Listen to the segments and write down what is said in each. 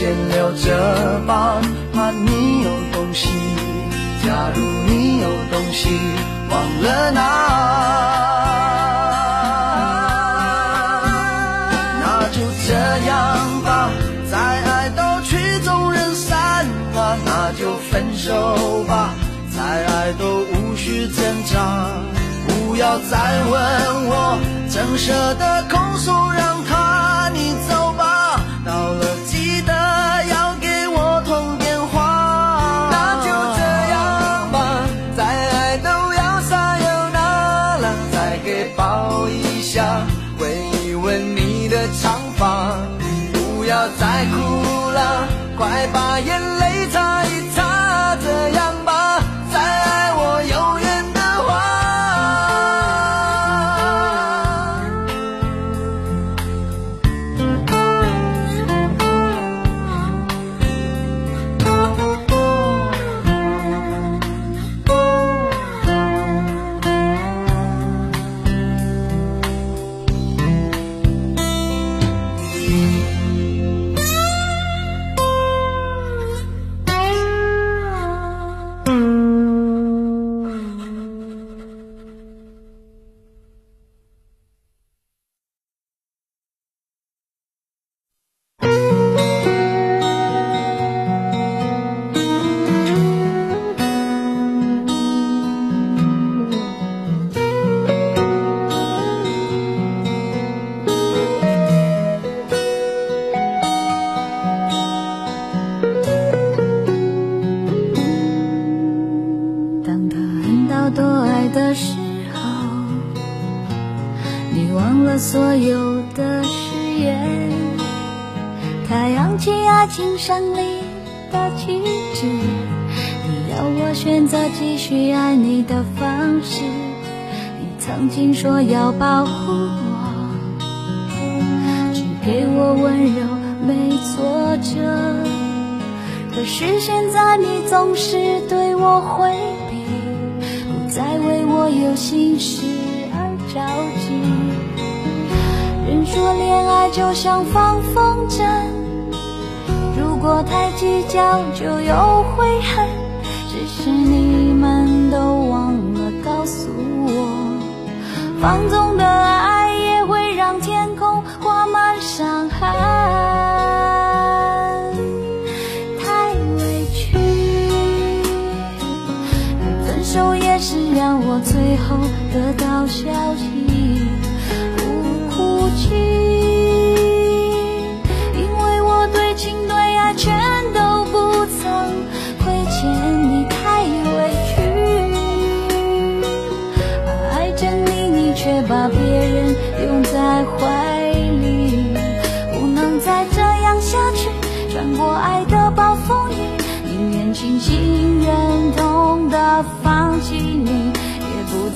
先留着吧，怕你有东西。假如你有东西忘了拿，那就这样吧。再爱都曲终人散啊，那就分手吧。再爱都无需挣扎，不要再问我，怎舍得控诉让把眼你忘了所有的誓言。他扬起爱情胜利的旗帜，你要我选择继续爱你的方式。你曾经说要保护我，只给我温柔，没挫折。可是现在你总是对我回避，不再为我有心事着急。人说恋爱就像放风筝，如果太计较就有悔恨。只是你们都忘了告诉我，放纵的爱也会让天空挂满伤痕。太委屈，分手也是让我最后得到消息，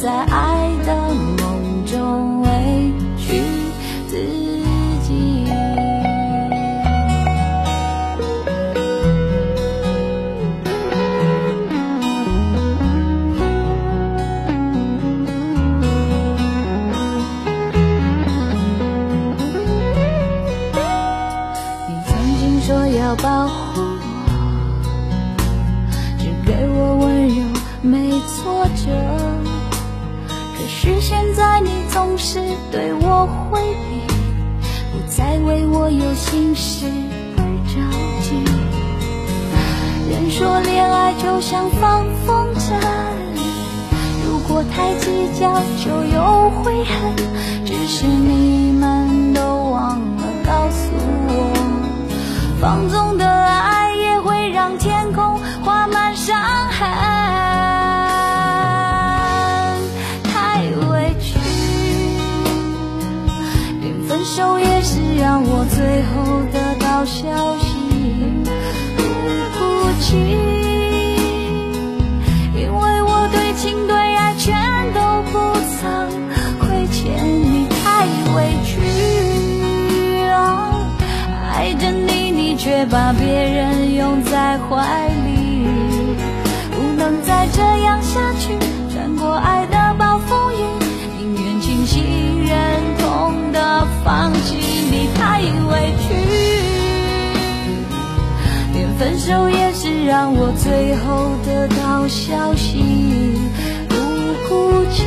在爱的梦中委屈自己。你曾经说要保护现在你总是对我回避，不再为我有心事而着急。人说恋爱就像放风筝，如果太计较就有悔恨。只是你让我最后得到消息，不哭泣，因为我对情对爱全都不曾亏欠你，太委屈啊！爱着你，你却把别人拥在怀里，不能再这样下去。穿过爱的暴风雨，宁愿清醒忍痛的放弃，太委屈。连分手也是让我最后得到消息，不哭泣，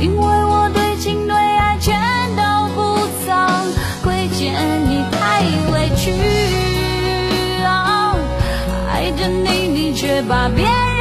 因为我对情对爱全都不曾亏欠你太委屈，爱着你，你却把别人。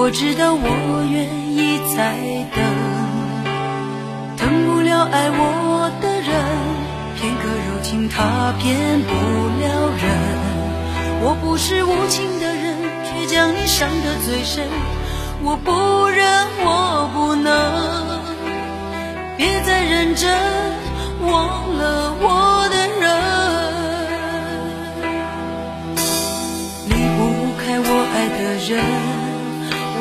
我知道我愿意再等，等不了爱我的人，片刻柔情他骗不了人。我不是无情的人，却将你伤得最深。我不忍，我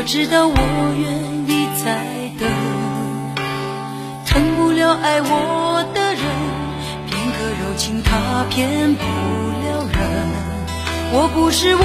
我知道我愿意再等，疼不了爱我的人，片刻柔情他骗不了人。我不是无。